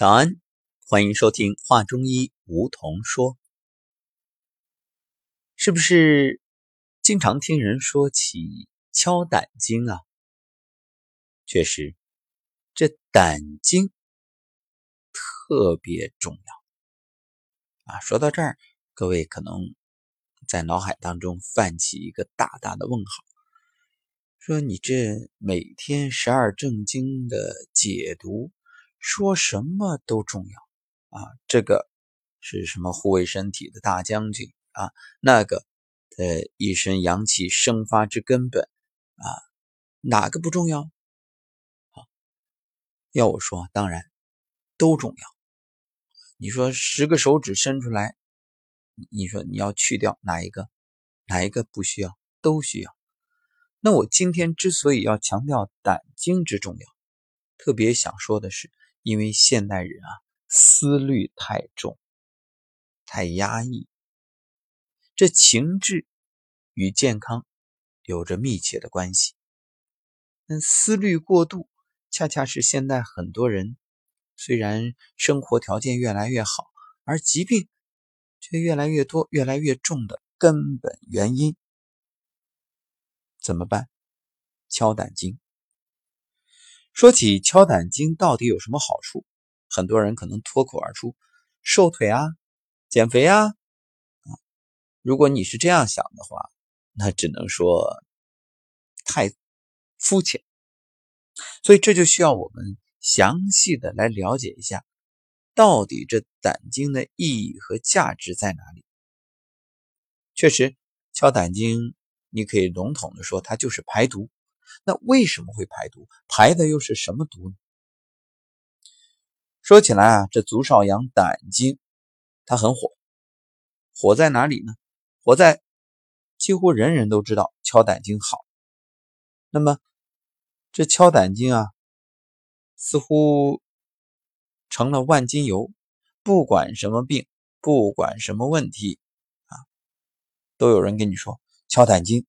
早安，欢迎收听《话中医》，梧桐说。是不是经常听人说起敲胆经啊？确实，这胆经特别重要啊。说到这儿，各位可能在脑海当中泛起一个大大的问号，说你这每天十二正经的解读。说什么都重要啊！这个是什么护卫身体的大将军啊？那个的一身阳气生发之根本啊，哪个不重要？好，要我说，当然都重要。你说十个手指伸出来，你说你要去掉哪一个？哪一个不需要？都需要。那我今天之所以要强调胆经之重要，特别想说的是。因为现代人啊，思虑太重，太压抑，这情志与健康有着密切的关系。那思虑过度，恰恰是现代很多人虽然生活条件越来越好，而疾病却越来越多、越来越重的根本原因。怎么办？敲胆经。说起敲胆经到底有什么好处，很多人可能脱口而出：瘦腿啊，减肥啊。如果你是这样想的话，那只能说太肤浅。所以这就需要我们详细的来了解一下，到底这胆经的意义和价值在哪里。确实，敲胆经，你可以笼统的说，它就是排毒。那为什么会排毒？排的又是什么毒呢？说起来啊，这足少阳胆经它很火，火在哪里呢？火在几乎人人都知道敲胆经好。那么这敲胆经啊，似乎成了万金油，不管什么病，不管什么问题啊，都有人跟你说敲胆经。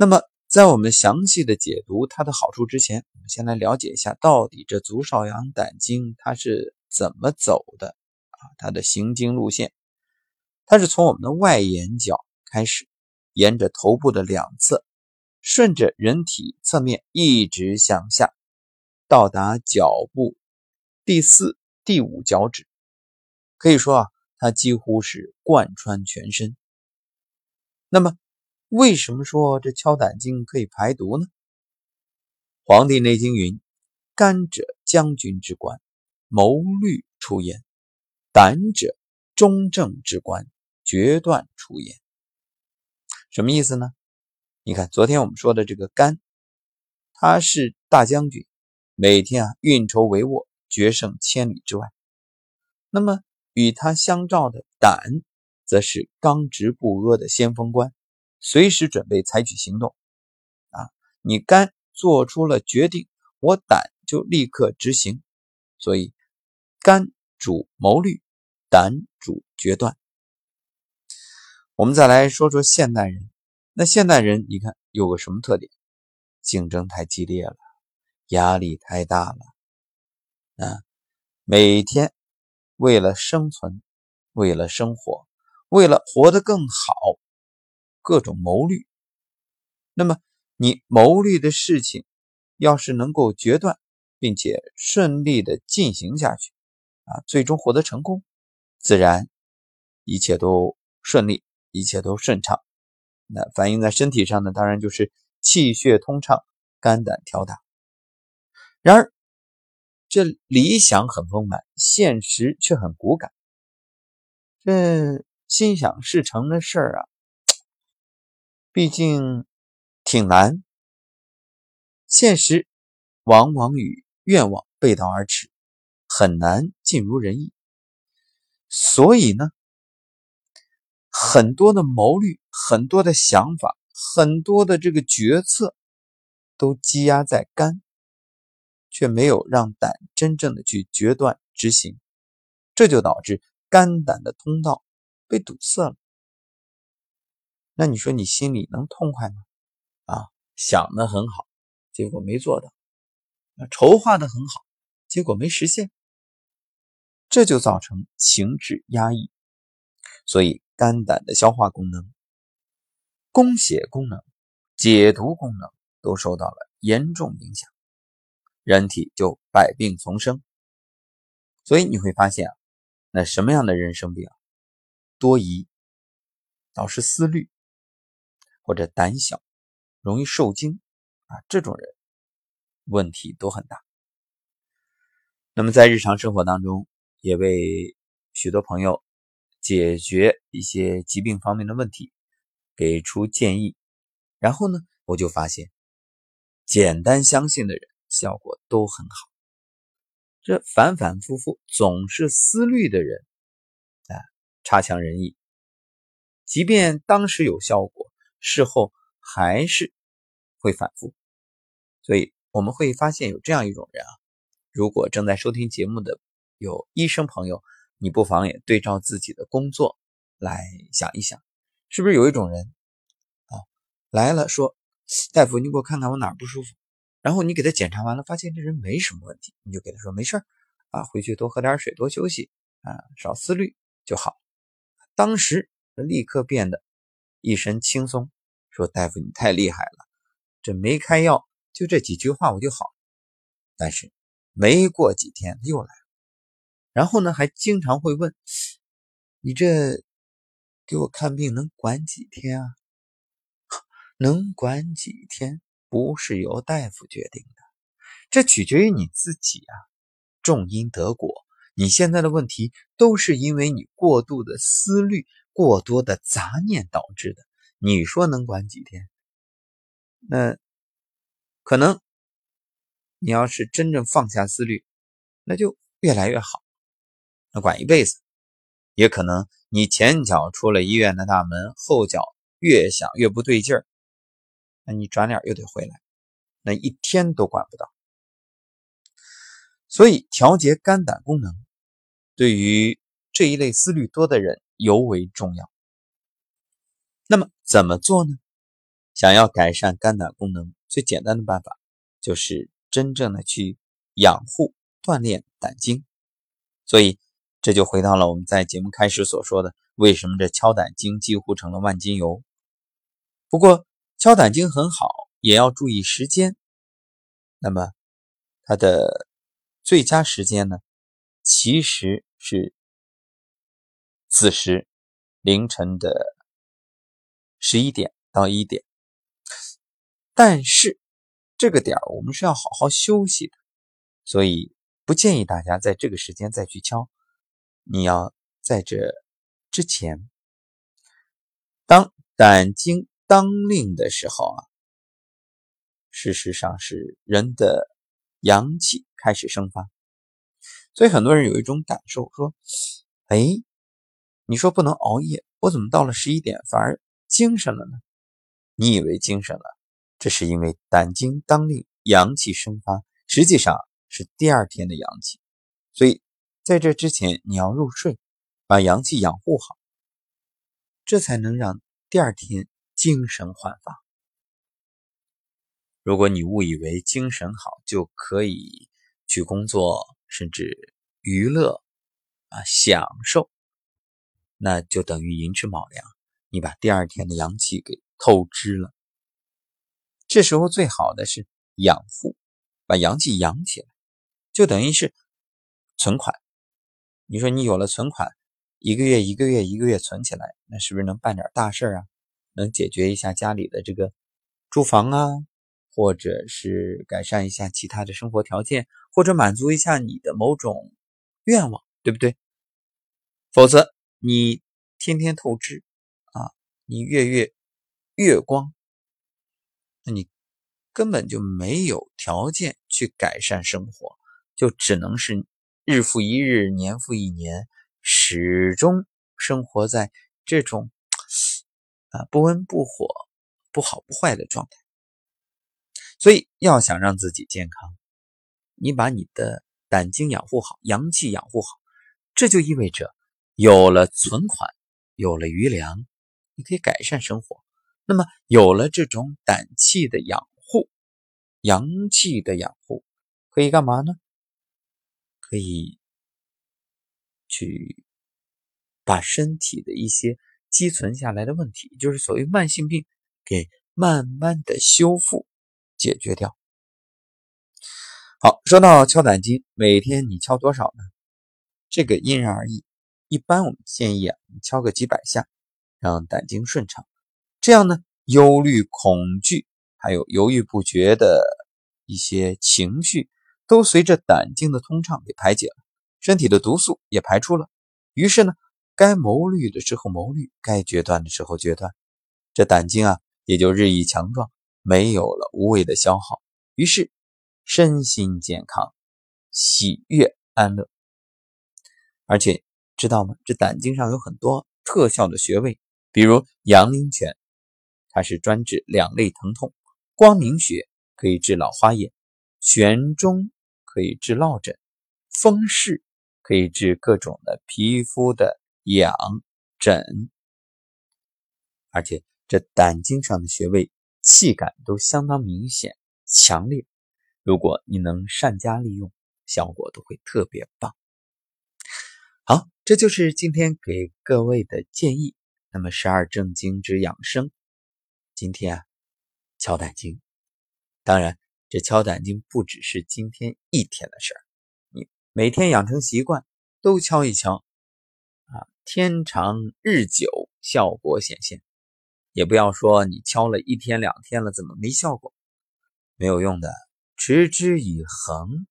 那么，在我们详细的解读它的好处之前，我们先来了解一下，到底这足少阳胆经它是怎么走的啊？它的行经路线，它是从我们的外眼角开始，沿着头部的两侧，顺着人体侧面一直向下，到达脚部第四、第五脚趾。可以说啊，它几乎是贯穿全身。那么，为什么说这敲胆经可以排毒呢？《黄帝内经》云：“肝者将军之官，谋虑出焉；胆者中正之官，决断出焉。”什么意思呢？你看，昨天我们说的这个肝，它是大将军，每天啊运筹帷幄，决胜千里之外。那么与他相照的胆，则是刚直不阿的先锋官。随时准备采取行动，啊，你肝做出了决定，我胆就立刻执行。所以，肝主谋虑，胆主决断。我们再来说说现代人，那现代人你看有个什么特点？竞争太激烈了，压力太大了，啊，每天为了生存，为了生活，为了活得更好。各种谋虑，那么你谋虑的事情，要是能够决断，并且顺利的进行下去，啊，最终获得成功，自然一切都顺利，一切都顺畅。那反映在身体上呢，当然就是气血通畅，肝胆调达。然而，这理想很丰满，现实却很骨感。这心想事成的事儿啊。毕竟挺难，现实往往与愿望背道而驰，很难尽如人意。所以呢，很多的谋虑、很多的想法、很多的这个决策，都积压在肝，却没有让胆真正的去决断执行，这就导致肝胆的通道被堵塞了。那你说你心里能痛快吗？啊，想的很好，结果没做到；筹划的很好，结果没实现，这就造成情志压抑，所以肝胆的消化功能、供血功能、解毒功能都受到了严重影响，人体就百病丛生。所以你会发现啊，那什么样的人生病？多疑、老是思虑，或者胆小、容易受惊啊，这种人问题都很大。那么在日常生活当中，也为许多朋友解决一些疾病方面的问题，给出建议。然后呢，我就发现，简单相信的人效果都很好。这反反复复总是思虑的人，啊，差强人意。即便当时有效果，事后还是会反复。所以我们会发现有这样一种人啊。如果正在收听节目的有医生朋友，你不妨也对照自己的工作来想一想，是不是有一种人啊来了说，大夫，你给我看看我哪儿不舒服，然后你给他检查完了，发现这人没什么问题，你就给他说没事啊，回去多喝点水，多休息啊，少思虑就好。当时立刻变得一身轻松，说大夫你太厉害了，这没开药，就这几句话我就好。但是。没过几天又来了，然后呢，还经常会问：“你这给我看病能管几天啊？能管几天不是由大夫决定的，这取决于你自己啊。种因得果，你现在的问题都是因为你过度的思虑、过多的杂念导致的。你说能管几天？那可能。”你要是真正放下思虑，那就越来越好。那管一辈子，也可能你前脚出了医院的大门，后脚越想越不对劲儿，那你转脸又得回来，那一天都管不到。所以调节肝胆功能，对于这一类思虑多的人尤为重要。那么怎么做呢？想要改善肝胆功能，最简单的办法就是。真正的去养护、锻炼胆经，所以这就回到了我们在节目开始所说的：为什么这敲胆经几乎成了万金油？不过敲胆经很好，也要注意时间。那么它的最佳时间呢，其实是子时凌晨的十一点到一点，但是。这个点我们是要好好休息的，所以不建议大家在这个时间再去敲。你要在这之前，当胆经当令的时候啊，事实上是人的阳气开始生发，所以很多人有一种感受说：“哎，你说不能熬夜，我怎么到了十一点反而精神了呢？”你以为精神了？这是因为胆经当令，阳气生发，实际上是第二天的阳气，所以在这之前你要入睡，把阳气养护好，这才能让第二天精神焕发。如果你误以为精神好就可以去工作，甚至娱乐啊享受，那就等于寅吃卯粮，你把第二天的阳气给透支了。这时候最好的是养护，把阳气养起来，就等于是存款。你说你有了存款，一个月一个月一个月存起来，那是不是能办点大事啊？能解决一下家里的这个住房啊，或者是改善一下其他的生活条件，或者满足一下你的某种愿望，对不对？否则你天天透支啊，你月月月光。那你根本就没有条件去改善生活，就只能是日复一日、年复一年，始终生活在这种啊不温不火、不好不坏的状态。所以，要想让自己健康，你把你的胆经养护好，阳气养护好，这就意味着有了存款，有了余粮，你可以改善生活。那么有了这种胆气的养护，阳气的养护，可以干嘛呢？可以去把身体的一些积存下来的问题，就是所谓慢性病，给慢慢的修复解决掉。好，说到敲胆经，每天你敲多少呢？这个因人而异。一般我们建议啊，敲个几百下，让胆经顺畅。这样呢，忧虑、恐惧，还有犹豫不决的一些情绪，都随着胆经的通畅给排解了，身体的毒素也排出了。于是呢，该谋虑的时候谋虑，该决断的时候决断，这胆经啊也就日益强壮，没有了无谓的消耗。于是。身心健康，喜悦安乐，而且知道吗？这胆经上有很多特效的穴位，比如阳陵泉，它是专治两肋疼痛；光明穴可以治老花眼；悬中可以治落枕；风市可以治各种的皮肤的痒疹。而且这胆经上的穴位气感都相当明显、强烈。如果你能善加利用，效果都会特别棒。好，这就是今天给各位的建议。那么十二正经之养生，今天啊，敲胆经。当然，这敲胆经不只是今天一天的事儿，你每天养成习惯，都敲一敲啊，天长日久，效果显现。也不要说你敲了一天两天了，怎么没效果？没有用的。持之以恒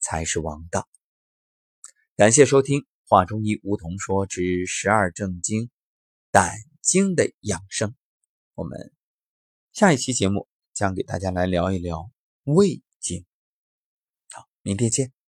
才是王道。感谢收听《话中医梧桐说之十二正经胆经的养生》，我们下一期节目将给大家来聊一聊胃经。好，明天见。